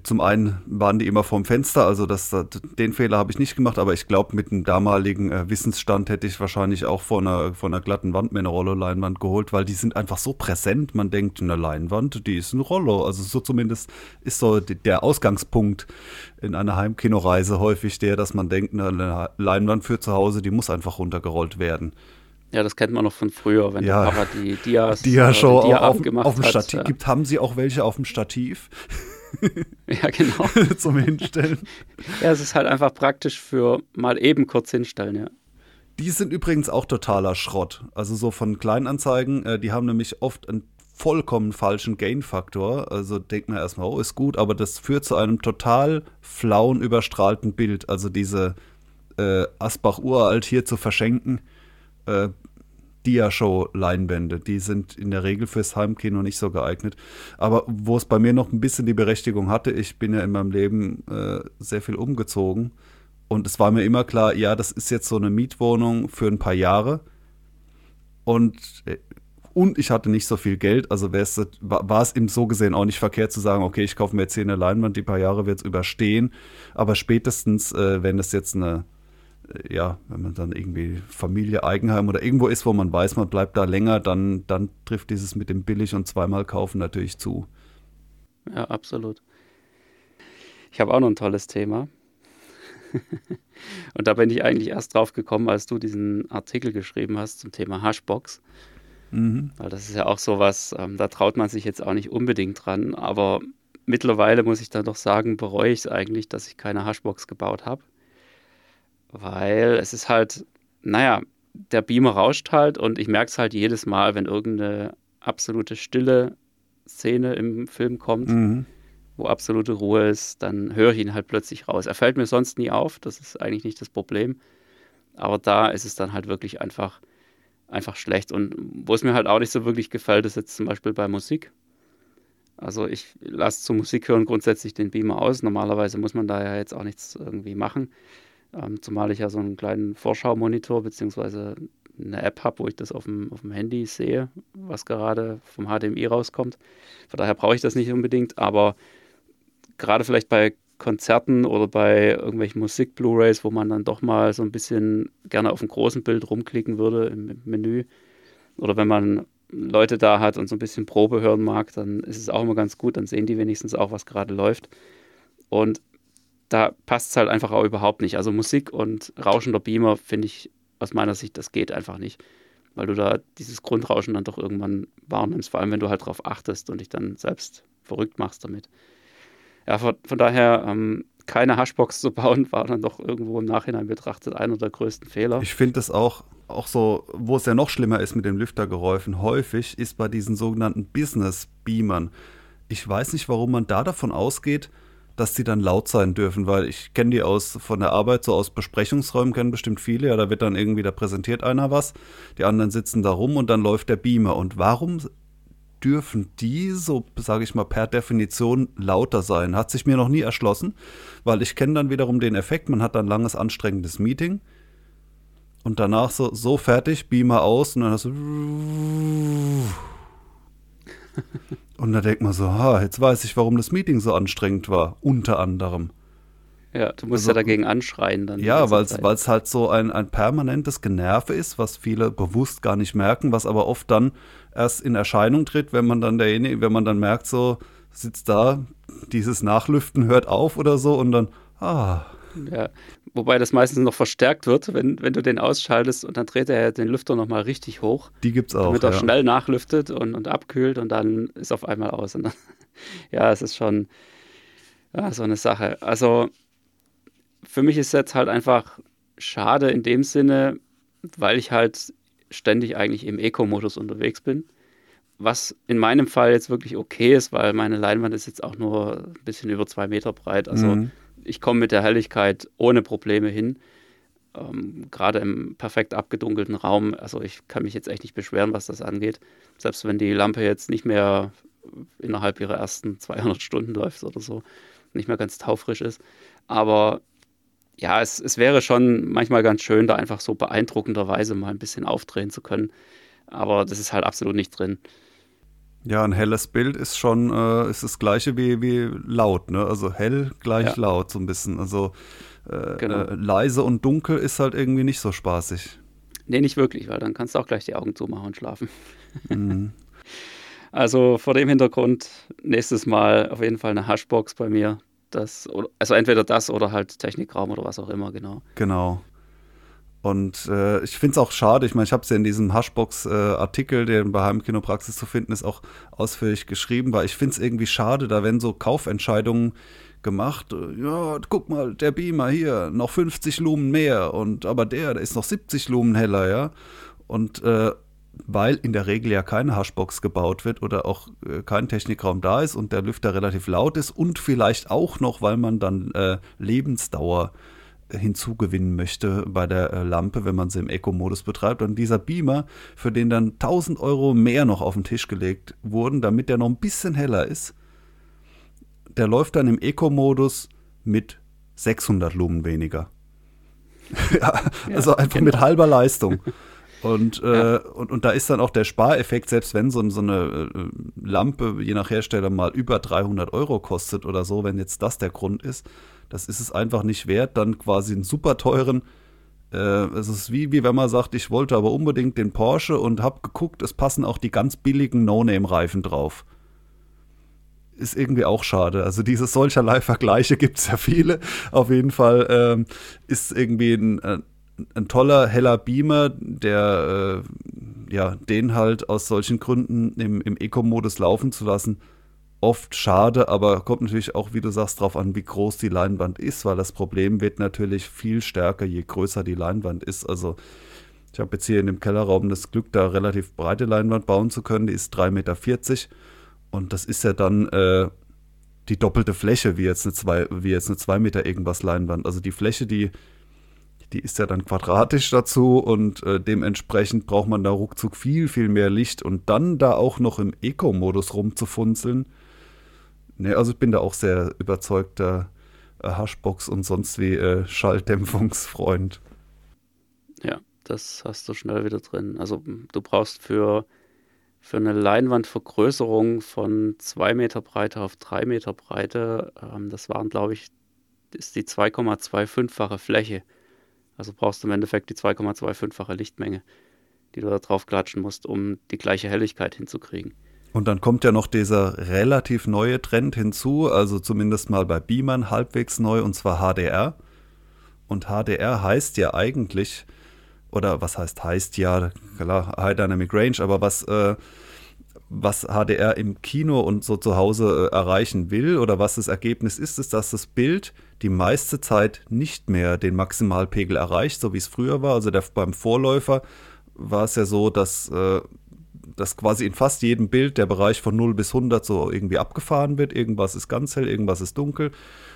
zum einen waren die immer vorm Fenster, also das, den Fehler habe ich nicht gemacht, aber ich glaube, mit dem damaligen äh, Wissensstand hätte ich wahrscheinlich auch vor einer, vor einer glatten Wand mir eine Rollo-Leinwand geholt, weil die sind einfach so präsent. Man denkt, eine Leinwand, die ist ein Rollo. Also so zumindest ist so der Ausgangspunkt in einer Heimkinoreise häufig der, dass man denkt, eine Leinwand für zu Hause, die muss einfach runtergerollt werden. Ja, das kennt man noch von früher, wenn ja, der Papa die Dias, Dia-Show äh, Dia auf, auf dem Stativ hat, gibt. Haben sie auch welche auf dem Stativ? ja, genau. Zum Hinstellen. Ja, es ist halt einfach praktisch für mal eben kurz hinstellen, ja. Die sind übrigens auch totaler Schrott. Also so von Kleinanzeigen, äh, die haben nämlich oft einen vollkommen falschen Gain-Faktor. Also denkt man erstmal, oh, ist gut, aber das führt zu einem total flauen, überstrahlten Bild. Also diese äh, Asbach uralt hier zu verschenken, äh, Dia-Show-Leinwände. Die sind in der Regel fürs Heimkino nicht so geeignet. Aber wo es bei mir noch ein bisschen die Berechtigung hatte, ich bin ja in meinem Leben äh, sehr viel umgezogen. Und es war mir immer klar, ja, das ist jetzt so eine Mietwohnung für ein paar Jahre. Und, äh, und ich hatte nicht so viel Geld, also war es ihm so gesehen auch nicht verkehrt zu sagen, okay, ich kaufe mir jetzt hier eine Leinwand, die paar Jahre wird es überstehen. Aber spätestens, äh, wenn es jetzt eine ja, wenn man dann irgendwie Familie, Eigenheim oder irgendwo ist, wo man weiß, man bleibt da länger, dann, dann trifft dieses mit dem billig und zweimal kaufen natürlich zu. Ja, absolut. Ich habe auch noch ein tolles Thema. und da bin ich eigentlich erst drauf gekommen, als du diesen Artikel geschrieben hast zum Thema Hashbox. Mhm. Weil das ist ja auch sowas, ähm, da traut man sich jetzt auch nicht unbedingt dran. Aber mittlerweile muss ich dann doch sagen, bereue ich es eigentlich, dass ich keine Hashbox gebaut habe weil es ist halt, naja, der Beamer rauscht halt und ich merke es halt jedes Mal, wenn irgendeine absolute stille Szene im Film kommt, mhm. wo absolute Ruhe ist, dann höre ich ihn halt plötzlich raus. Er fällt mir sonst nie auf, das ist eigentlich nicht das Problem. Aber da ist es dann halt wirklich einfach, einfach schlecht. Und wo es mir halt auch nicht so wirklich gefällt, ist jetzt zum Beispiel bei Musik. Also ich lasse zum Musik hören grundsätzlich den Beamer aus. Normalerweise muss man da ja jetzt auch nichts irgendwie machen. Ähm, zumal ich ja so einen kleinen Vorschau-Monitor bzw. eine App habe, wo ich das auf dem, auf dem Handy sehe, was gerade vom HDMI rauskommt. Von daher brauche ich das nicht unbedingt, aber gerade vielleicht bei Konzerten oder bei irgendwelchen Musik-Blu-Rays, wo man dann doch mal so ein bisschen gerne auf dem großen Bild rumklicken würde im Menü. Oder wenn man Leute da hat und so ein bisschen Probe hören mag, dann ist es auch immer ganz gut, dann sehen die wenigstens auch, was gerade läuft. Und da passt es halt einfach auch überhaupt nicht. Also Musik und rauschender Beamer finde ich aus meiner Sicht, das geht einfach nicht. Weil du da dieses Grundrauschen dann doch irgendwann wahrnimmst, vor allem wenn du halt darauf achtest und dich dann selbst verrückt machst damit. Ja, von, von daher, ähm, keine Hashbox zu bauen, war dann doch irgendwo im Nachhinein betrachtet einer der größten Fehler. Ich finde das auch, auch so, wo es ja noch schlimmer ist mit den Lüftergeräuschen, häufig ist bei diesen sogenannten Business-Beamern. Ich weiß nicht, warum man da davon ausgeht, dass die dann laut sein dürfen, weil ich kenne die aus von der Arbeit, so aus Besprechungsräumen kennen bestimmt viele, ja, da wird dann irgendwie, da präsentiert einer was, die anderen sitzen da rum und dann läuft der Beamer. Und warum dürfen die so, sage ich mal, per Definition lauter sein? Hat sich mir noch nie erschlossen, weil ich kenne dann wiederum den Effekt, man hat dann langes, anstrengendes Meeting und danach so, so fertig, Beamer aus und dann hast du und da denkt man so, ha, jetzt weiß ich, warum das Meeting so anstrengend war, unter anderem. Ja, du musst also, ja dagegen anschreien dann. Ja, weil es halt so ein, ein permanentes Generve ist, was viele bewusst gar nicht merken, was aber oft dann erst in Erscheinung tritt, wenn man dann derjenige, wenn man dann merkt, so sitzt da, dieses Nachlüften hört auf oder so und dann, ah. Ja, wobei das meistens noch verstärkt wird, wenn, wenn du den ausschaltest und dann dreht er den Lüfter nochmal richtig hoch. Die gibt es auch. Damit er ja. schnell nachlüftet und, und abkühlt und dann ist auf einmal aus. Und dann, ja, es ist schon ja, so eine Sache. Also für mich ist jetzt halt einfach schade in dem Sinne, weil ich halt ständig eigentlich im Eco-Modus unterwegs bin. Was in meinem Fall jetzt wirklich okay ist, weil meine Leinwand ist jetzt auch nur ein bisschen über zwei Meter breit. Also mhm. Ich komme mit der Helligkeit ohne Probleme hin. Ähm, Gerade im perfekt abgedunkelten Raum. Also ich kann mich jetzt echt nicht beschweren, was das angeht. Selbst wenn die Lampe jetzt nicht mehr innerhalb ihrer ersten 200 Stunden läuft oder so, nicht mehr ganz taufrisch ist. Aber ja, es, es wäre schon manchmal ganz schön, da einfach so beeindruckenderweise mal ein bisschen aufdrehen zu können. Aber das ist halt absolut nicht drin. Ja, ein helles Bild ist schon, äh, ist das gleiche wie, wie laut, ne? Also hell gleich ja. laut, so ein bisschen. Also äh, genau. äh, leise und dunkel ist halt irgendwie nicht so spaßig. Nee, nicht wirklich, weil dann kannst du auch gleich die Augen zumachen und schlafen. Mhm. Also vor dem Hintergrund nächstes Mal auf jeden Fall eine Hashbox bei mir. Das, also entweder das oder halt Technikraum oder was auch immer, genau. Genau. Und äh, ich finde es auch schade, ich meine, ich habe es ja in diesem Hashbox-Artikel, äh, der bei Heimkinopraxis zu finden ist, auch ausführlich geschrieben, weil ich finde es irgendwie schade, da werden so Kaufentscheidungen gemacht. Ja, guck mal, der Beamer hier, noch 50 Lumen mehr und aber der, der ist noch 70 Lumen heller, ja. Und äh, weil in der Regel ja keine Hashbox gebaut wird oder auch äh, kein Technikraum da ist und der Lüfter relativ laut ist und vielleicht auch noch, weil man dann äh, Lebensdauer hinzugewinnen möchte bei der äh, Lampe, wenn man sie im Eco-Modus betreibt. Und dieser Beamer, für den dann 1000 Euro mehr noch auf den Tisch gelegt wurden, damit der noch ein bisschen heller ist, der läuft dann im Eco-Modus mit 600 Lumen weniger. ja, also ja, einfach genau. mit halber Leistung. Und, ja. äh, und, und da ist dann auch der Spareffekt, selbst wenn so, so eine äh, Lampe je nach Hersteller mal über 300 Euro kostet oder so, wenn jetzt das der Grund ist, das ist es einfach nicht wert, dann quasi einen super teuren. Äh, es ist wie, wie wenn man sagt, ich wollte aber unbedingt den Porsche und habe geguckt, es passen auch die ganz billigen No-Name-Reifen drauf ist irgendwie auch schade. Also diese solcherlei Vergleiche gibt es ja viele. Auf jeden Fall ähm, ist irgendwie ein, ein toller, heller Beamer, der äh, ja, den halt aus solchen Gründen im, im Eco-Modus laufen zu lassen, oft schade, aber kommt natürlich auch, wie du sagst, darauf an, wie groß die Leinwand ist, weil das Problem wird natürlich viel stärker, je größer die Leinwand ist. Also ich habe jetzt hier in dem Kellerraum das Glück, da relativ breite Leinwand bauen zu können, die ist 3,40 Meter und das ist ja dann äh, die doppelte Fläche wie jetzt eine 2 wie jetzt eine 2 Meter irgendwas Leinwand. Also die Fläche, die die ist ja dann quadratisch dazu und äh, dementsprechend braucht man da ruckzuck viel, viel mehr Licht und dann da auch noch im Eco-Modus rumzufunzeln. Ne, also ich bin da auch sehr überzeugter äh, Hashbox und sonst wie äh, Schalldämpfungsfreund. Ja, das hast du schnell wieder drin. Also du brauchst für, für eine Leinwandvergrößerung von 2 Meter Breite auf 3 Meter Breite, ähm, das waren, glaube ich, ist die 2,25-fache Fläche. Also brauchst du im Endeffekt die 2,25-fache Lichtmenge, die du da drauf klatschen musst, um die gleiche Helligkeit hinzukriegen. Und dann kommt ja noch dieser relativ neue Trend hinzu, also zumindest mal bei Beamern halbwegs neu, und zwar HDR. Und HDR heißt ja eigentlich, oder was heißt heißt ja, klar, High Dynamic Range, aber was, äh, was HDR im Kino und so zu Hause äh, erreichen will oder was das Ergebnis ist, ist, dass das Bild die meiste Zeit nicht mehr den Maximalpegel erreicht, so wie es früher war. Also der, beim Vorläufer war es ja so, dass, äh, dass quasi in fast jedem Bild der Bereich von 0 bis 100 so irgendwie abgefahren wird. Irgendwas ist ganz hell, irgendwas ist dunkel.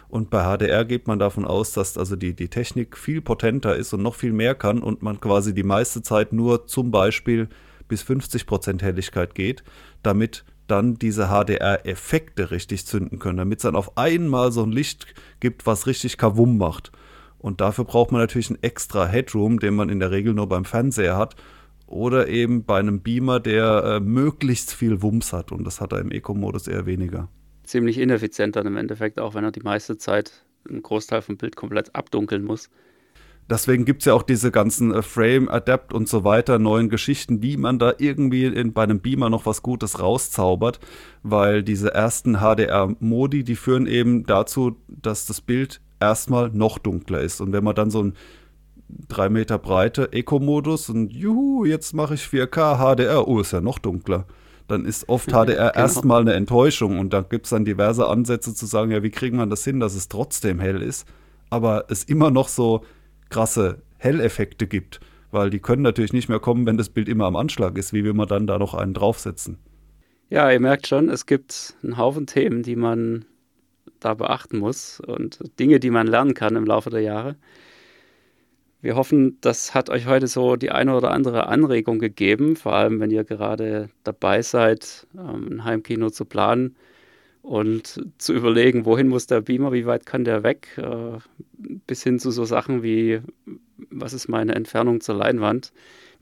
Und bei HDR geht man davon aus, dass also die, die Technik viel potenter ist und noch viel mehr kann und man quasi die meiste Zeit nur zum Beispiel bis 50% Helligkeit geht, damit dann diese HDR-Effekte richtig zünden können, damit es dann auf einmal so ein Licht gibt, was richtig Kavum macht. Und dafür braucht man natürlich einen extra Headroom, den man in der Regel nur beim Fernseher hat oder eben bei einem Beamer, der äh, möglichst viel Wumms hat. Und das hat er im Eco-Modus eher weniger ziemlich ineffizient dann im Endeffekt, auch wenn er die meiste Zeit einen Großteil vom Bild komplett abdunkeln muss. Deswegen gibt es ja auch diese ganzen äh, Frame Adapt und so weiter, neuen Geschichten, wie man da irgendwie in, bei einem Beamer noch was Gutes rauszaubert, weil diese ersten HDR-Modi, die führen eben dazu, dass das Bild erstmal noch dunkler ist. Und wenn man dann so ein 3 Meter breite Eco-Modus und juhu, jetzt mache ich 4K HDR, oh, ist ja noch dunkler dann ist oft HDR genau. erstmal eine Enttäuschung und da gibt es dann diverse Ansätze zu sagen, ja, wie kriegen wir das hin, dass es trotzdem hell ist, aber es immer noch so krasse Helleffekte gibt, weil die können natürlich nicht mehr kommen, wenn das Bild immer am Anschlag ist. Wie will man dann da noch einen draufsetzen? Ja, ihr merkt schon, es gibt einen Haufen Themen, die man da beachten muss und Dinge, die man lernen kann im Laufe der Jahre. Wir hoffen, das hat euch heute so die eine oder andere Anregung gegeben, vor allem wenn ihr gerade dabei seid, ähm, ein Heimkino zu planen und zu überlegen, wohin muss der Beamer, wie weit kann der weg, äh, bis hin zu so Sachen wie, was ist meine Entfernung zur Leinwand.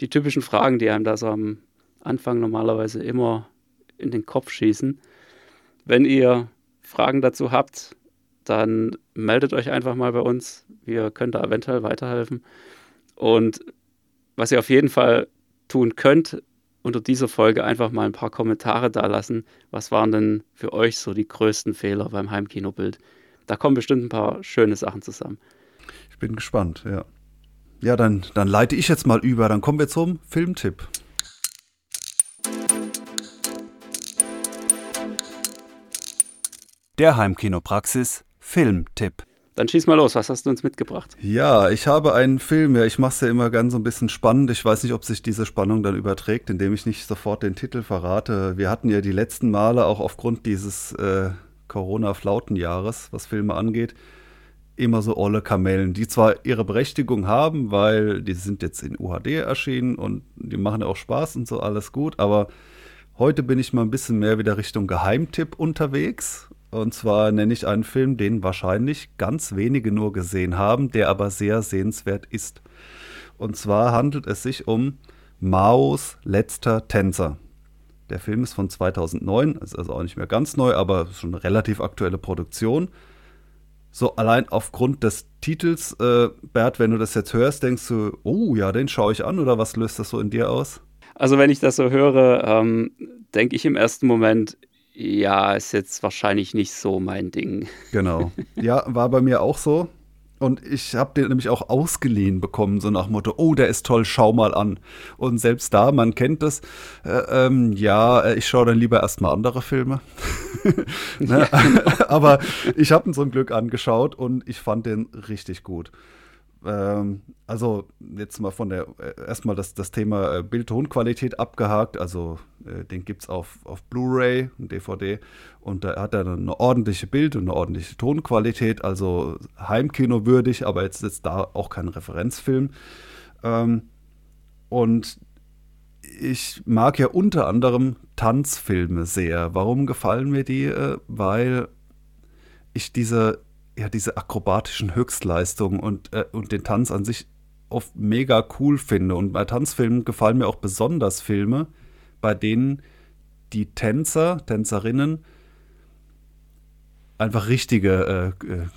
Die typischen Fragen, die einem da so am Anfang normalerweise immer in den Kopf schießen. Wenn ihr Fragen dazu habt, dann meldet euch einfach mal bei uns. Wir können da eventuell weiterhelfen. Und was ihr auf jeden Fall tun könnt, unter dieser Folge einfach mal ein paar Kommentare da lassen. Was waren denn für euch so die größten Fehler beim Heimkinobild? Da kommen bestimmt ein paar schöne Sachen zusammen. Ich bin gespannt, ja. Ja, dann, dann leite ich jetzt mal über. Dann kommen wir zum Filmtipp. Der Heimkinopraxis Filmtipp. Dann schieß mal los, was hast du uns mitgebracht? Ja, ich habe einen Film, ja, ich mache es ja immer ganz so ein bisschen spannend. Ich weiß nicht, ob sich diese Spannung dann überträgt, indem ich nicht sofort den Titel verrate. Wir hatten ja die letzten Male auch aufgrund dieses äh, Corona-Flautenjahres, was Filme angeht, immer so olle Kamellen, die zwar ihre Berechtigung haben, weil die sind jetzt in UHD erschienen und die machen ja auch Spaß und so alles gut, aber heute bin ich mal ein bisschen mehr wieder Richtung Geheimtipp unterwegs und zwar nenne ich einen Film, den wahrscheinlich ganz wenige nur gesehen haben, der aber sehr sehenswert ist. Und zwar handelt es sich um Maos letzter Tänzer. Der Film ist von 2009, ist also auch nicht mehr ganz neu, aber schon eine relativ aktuelle Produktion. So allein aufgrund des Titels, äh, Bert, wenn du das jetzt hörst, denkst du, oh ja, den schaue ich an oder was löst das so in dir aus? Also wenn ich das so höre, ähm, denke ich im ersten Moment, ja, ist jetzt wahrscheinlich nicht so mein Ding. Genau. Ja, war bei mir auch so. Und ich habe den nämlich auch ausgeliehen bekommen, so nach Motto, oh, der ist toll, schau mal an. Und selbst da, man kennt das, äh, ähm, ja, äh, ich schaue dann lieber erstmal andere Filme. ne? Aber ich habe ihn zum Glück angeschaut und ich fand den richtig gut. Ähm, also jetzt mal von der, äh, erstmal das, das Thema äh, Bild-Ton-Qualität abgehakt. Also äh, den gibt es auf, auf Blu-ray DVD. Und da hat er eine ordentliche Bild- und eine ordentliche Tonqualität. Also Heimkino würdig, aber jetzt ist da auch kein Referenzfilm. Ähm, und ich mag ja unter anderem Tanzfilme sehr. Warum gefallen mir die? Äh, weil ich diese ja, diese akrobatischen Höchstleistungen und, äh, und den Tanz an sich oft mega cool finde. Und bei Tanzfilmen gefallen mir auch besonders Filme, bei denen die Tänzer, Tänzerinnen einfach richtige äh, äh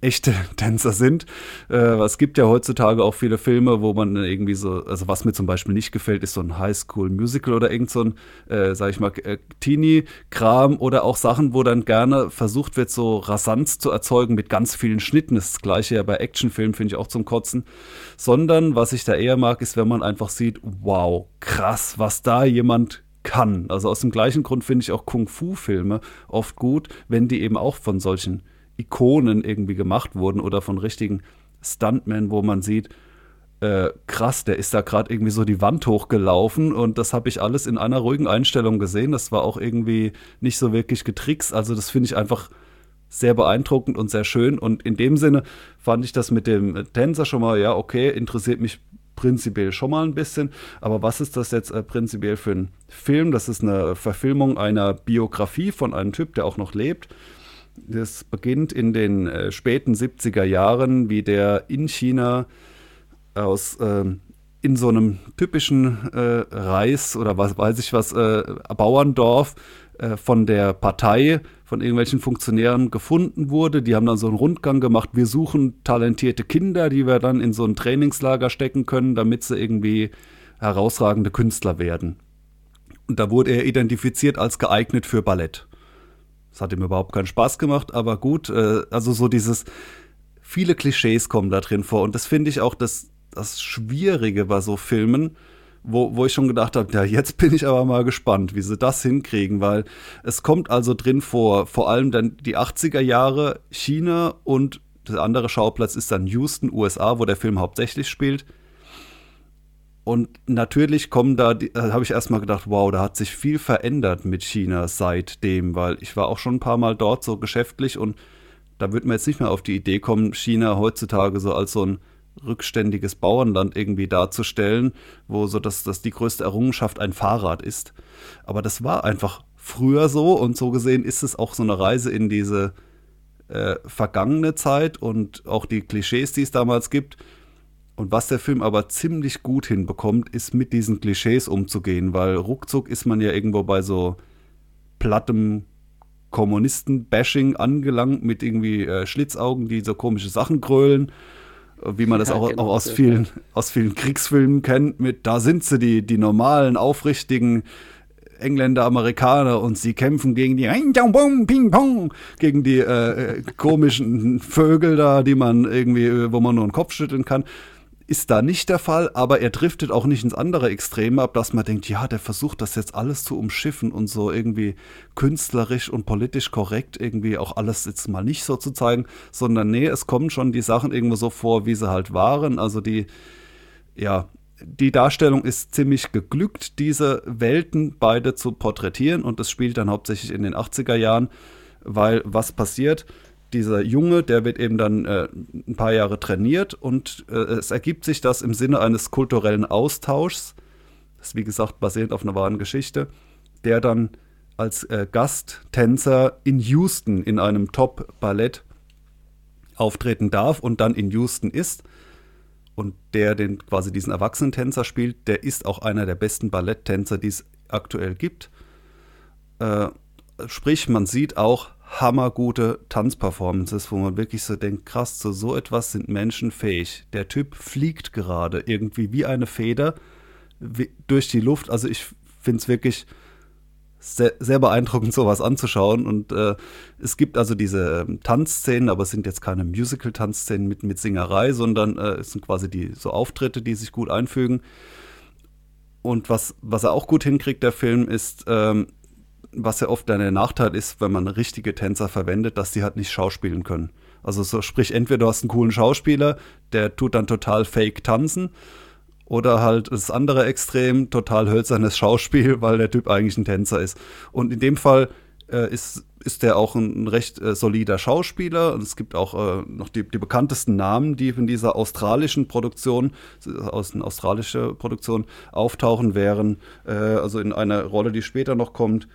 echte Tänzer sind. Äh, es gibt ja heutzutage auch viele Filme, wo man irgendwie so, also was mir zum Beispiel nicht gefällt, ist so ein Highschool-Musical oder irgend so ein, äh, sag ich mal, äh, Teenie-Kram oder auch Sachen, wo dann gerne versucht wird, so Rasanz zu erzeugen mit ganz vielen Schnitten. Das, gleiche ja bei Actionfilmen, finde ich auch zum Kotzen. Sondern, was ich da eher mag, ist, wenn man einfach sieht, wow, krass, was da jemand kann. Also aus dem gleichen Grund finde ich auch Kung-Fu-Filme oft gut, wenn die eben auch von solchen Ikonen irgendwie gemacht wurden oder von richtigen Stuntmen, wo man sieht, äh, krass, der ist da gerade irgendwie so die Wand hochgelaufen und das habe ich alles in einer ruhigen Einstellung gesehen. Das war auch irgendwie nicht so wirklich getrickst. Also das finde ich einfach sehr beeindruckend und sehr schön. Und in dem Sinne fand ich das mit dem Tänzer schon mal, ja, okay, interessiert mich prinzipiell schon mal ein bisschen. Aber was ist das jetzt äh, prinzipiell für ein Film? Das ist eine Verfilmung einer Biografie von einem Typ, der auch noch lebt. Das beginnt in den äh, späten 70er Jahren, wie der in China aus äh, in so einem typischen äh, Reis oder was weiß ich was äh, Bauerndorf äh, von der Partei von irgendwelchen Funktionären gefunden wurde. Die haben dann so einen Rundgang gemacht. Wir suchen talentierte Kinder, die wir dann in so ein Trainingslager stecken können, damit sie irgendwie herausragende Künstler werden. Und da wurde er identifiziert als geeignet für Ballett. Das hat ihm überhaupt keinen Spaß gemacht, aber gut, äh, also so dieses, viele Klischees kommen da drin vor und das finde ich auch das, das Schwierige bei so Filmen, wo, wo ich schon gedacht habe, ja, jetzt bin ich aber mal gespannt, wie sie das hinkriegen, weil es kommt also drin vor, vor allem dann die 80er Jahre China und der andere Schauplatz ist dann Houston, USA, wo der Film hauptsächlich spielt. Und natürlich kommen da, habe ich erstmal gedacht, wow, da hat sich viel verändert mit China seitdem, weil ich war auch schon ein paar Mal dort so geschäftlich und da würde man jetzt nicht mehr auf die Idee kommen, China heutzutage so als so ein rückständiges Bauernland irgendwie darzustellen, wo so dass das die größte Errungenschaft ein Fahrrad ist. Aber das war einfach früher so und so gesehen ist es auch so eine Reise in diese äh, vergangene Zeit und auch die Klischees, die es damals gibt, und was der Film aber ziemlich gut hinbekommt, ist mit diesen Klischees umzugehen, weil ruckzuck ist man ja irgendwo bei so plattem Kommunisten-Bashing angelangt mit irgendwie äh, Schlitzaugen, die so komische Sachen grölen, wie man das ja, auch, genau, auch aus, vielen, aus vielen Kriegsfilmen kennt, mit da sind sie, die, die normalen, aufrichtigen Engländer, Amerikaner und sie kämpfen gegen die gegen die äh, komischen Vögel da, die man irgendwie, wo man nur den Kopf schütteln kann ist da nicht der Fall, aber er driftet auch nicht ins andere Extrem ab, dass man denkt, ja, der versucht das jetzt alles zu umschiffen und so irgendwie künstlerisch und politisch korrekt irgendwie auch alles jetzt mal nicht so zu zeigen, sondern nee, es kommen schon die Sachen irgendwo so vor, wie sie halt waren. Also die, ja, die Darstellung ist ziemlich geglückt, diese Welten beide zu porträtieren und das spielt dann hauptsächlich in den 80er Jahren, weil was passiert? Dieser Junge, der wird eben dann äh, ein paar Jahre trainiert und äh, es ergibt sich das im Sinne eines kulturellen Austauschs, das ist wie gesagt basierend auf einer wahren Geschichte, der dann als äh, Gasttänzer in Houston in einem Top-Ballett auftreten darf und dann in Houston ist. Und der den quasi diesen Erwachsenentänzer spielt, der ist auch einer der besten Balletttänzer, die es aktuell gibt. Äh, sprich, man sieht auch, hammergute Tanzperformances, wo man wirklich so denkt, krass, zu so etwas sind Menschen fähig. Der Typ fliegt gerade irgendwie wie eine Feder wie, durch die Luft. Also ich finde es wirklich sehr, sehr, beeindruckend, sowas anzuschauen. Und äh, es gibt also diese ähm, Tanzszenen, aber es sind jetzt keine Musical-Tanzszenen mit, mit Singerei, sondern äh, es sind quasi die so Auftritte, die sich gut einfügen. Und was, was er auch gut hinkriegt, der Film, ist, ähm, was ja oft der Nachteil ist, wenn man richtige Tänzer verwendet, dass die halt nicht schauspielen können. Also so sprich, entweder du hast einen coolen Schauspieler, der tut dann total fake tanzen, oder halt das andere Extrem, total hölzernes Schauspiel, weil der Typ eigentlich ein Tänzer ist. Und in dem Fall äh, ist, ist der auch ein, recht äh, solider Schauspieler. Und es gibt auch äh, noch die, die, bekanntesten Namen, die in dieser australischen Produktion, aus einer australischen Produktion auftauchen wären. Äh, also in einer Rolle, die später noch kommt,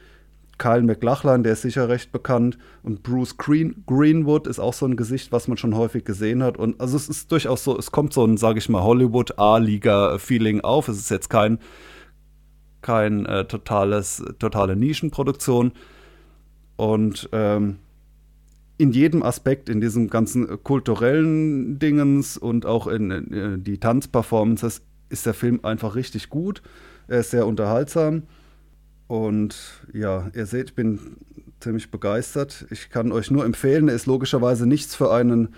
Kyle McLachlan, der ist sicher recht bekannt. Und Bruce Green, Greenwood ist auch so ein Gesicht, was man schon häufig gesehen hat. Und also es ist durchaus so, es kommt so ein, sage ich mal, Hollywood A-Liga-Feeling auf. Es ist jetzt kein, kein äh, totales, totale Nischenproduktion. Und ähm, in jedem Aspekt, in diesem ganzen kulturellen Dingens und auch in, in äh, die Tanzperformances, ist der Film einfach richtig gut. Er ist sehr unterhaltsam. Und ja, ihr seht, ich bin ziemlich begeistert. Ich kann euch nur empfehlen, er ist logischerweise nichts für einen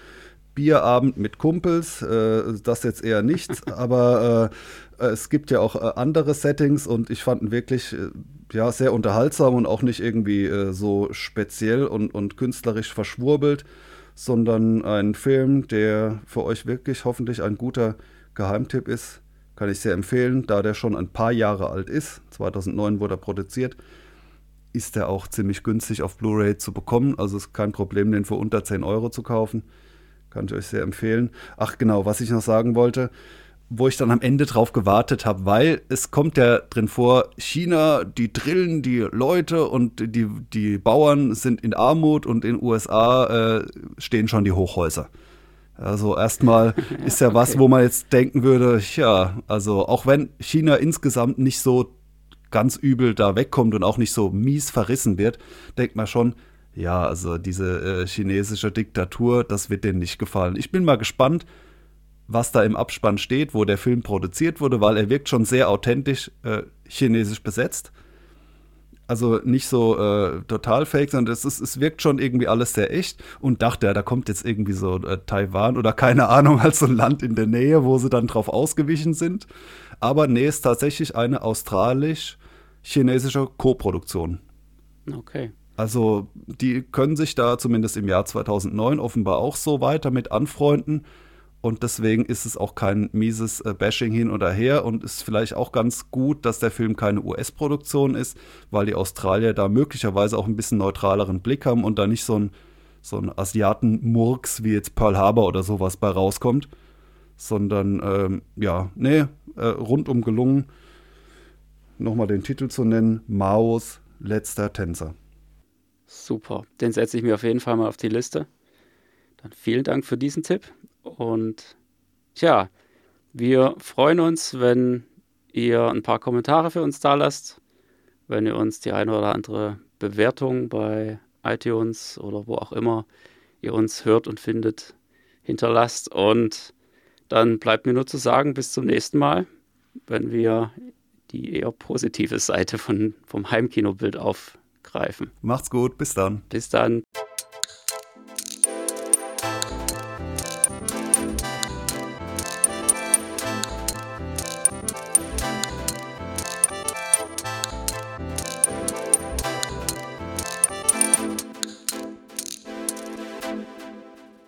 Bierabend mit Kumpels. Äh, das jetzt eher nichts, aber äh, es gibt ja auch äh, andere Settings und ich fand ihn wirklich äh, ja, sehr unterhaltsam und auch nicht irgendwie äh, so speziell und, und künstlerisch verschwurbelt, sondern ein Film, der für euch wirklich hoffentlich ein guter Geheimtipp ist kann ich sehr empfehlen, da der schon ein paar Jahre alt ist. 2009 wurde er produziert. Ist er auch ziemlich günstig auf Blu-ray zu bekommen. Also ist kein Problem, den für unter 10 Euro zu kaufen. Kann ich euch sehr empfehlen. Ach genau, was ich noch sagen wollte, wo ich dann am Ende drauf gewartet habe, weil es kommt ja drin vor, China, die drillen die Leute und die, die Bauern sind in Armut und in den USA äh, stehen schon die Hochhäuser. Also erstmal ist ja okay. was, wo man jetzt denken würde, ja, also auch wenn China insgesamt nicht so ganz übel da wegkommt und auch nicht so mies verrissen wird, denkt man schon, ja, also diese äh, chinesische Diktatur, das wird denen nicht gefallen. Ich bin mal gespannt, was da im Abspann steht, wo der Film produziert wurde, weil er wirkt schon sehr authentisch äh, chinesisch besetzt. Also nicht so äh, total fake, sondern es, ist, es wirkt schon irgendwie alles sehr echt und dachte, ja, da kommt jetzt irgendwie so äh, Taiwan oder keine Ahnung, als so ein Land in der Nähe, wo sie dann drauf ausgewichen sind. Aber nee, ist tatsächlich eine australisch-chinesische Co-Produktion. Okay. Also die können sich da zumindest im Jahr 2009 offenbar auch so weiter mit anfreunden. Und deswegen ist es auch kein mieses äh, Bashing hin oder her und ist vielleicht auch ganz gut, dass der Film keine US-Produktion ist, weil die Australier da möglicherweise auch ein bisschen neutraleren Blick haben und da nicht so ein, so ein Asiaten-Murks wie jetzt Pearl Harbor oder sowas bei rauskommt, sondern ähm, ja, nee, äh, rundum gelungen. Nochmal den Titel zu nennen: Maos letzter Tänzer. Super, den setze ich mir auf jeden Fall mal auf die Liste. Dann vielen Dank für diesen Tipp. Und tja, wir freuen uns, wenn ihr ein paar Kommentare für uns da lasst, wenn ihr uns die eine oder andere Bewertung bei iTunes oder wo auch immer ihr uns hört und findet, hinterlasst. Und dann bleibt mir nur zu sagen, bis zum nächsten Mal, wenn wir die eher positive Seite von, vom Heimkinobild aufgreifen. Macht's gut, bis dann. Bis dann.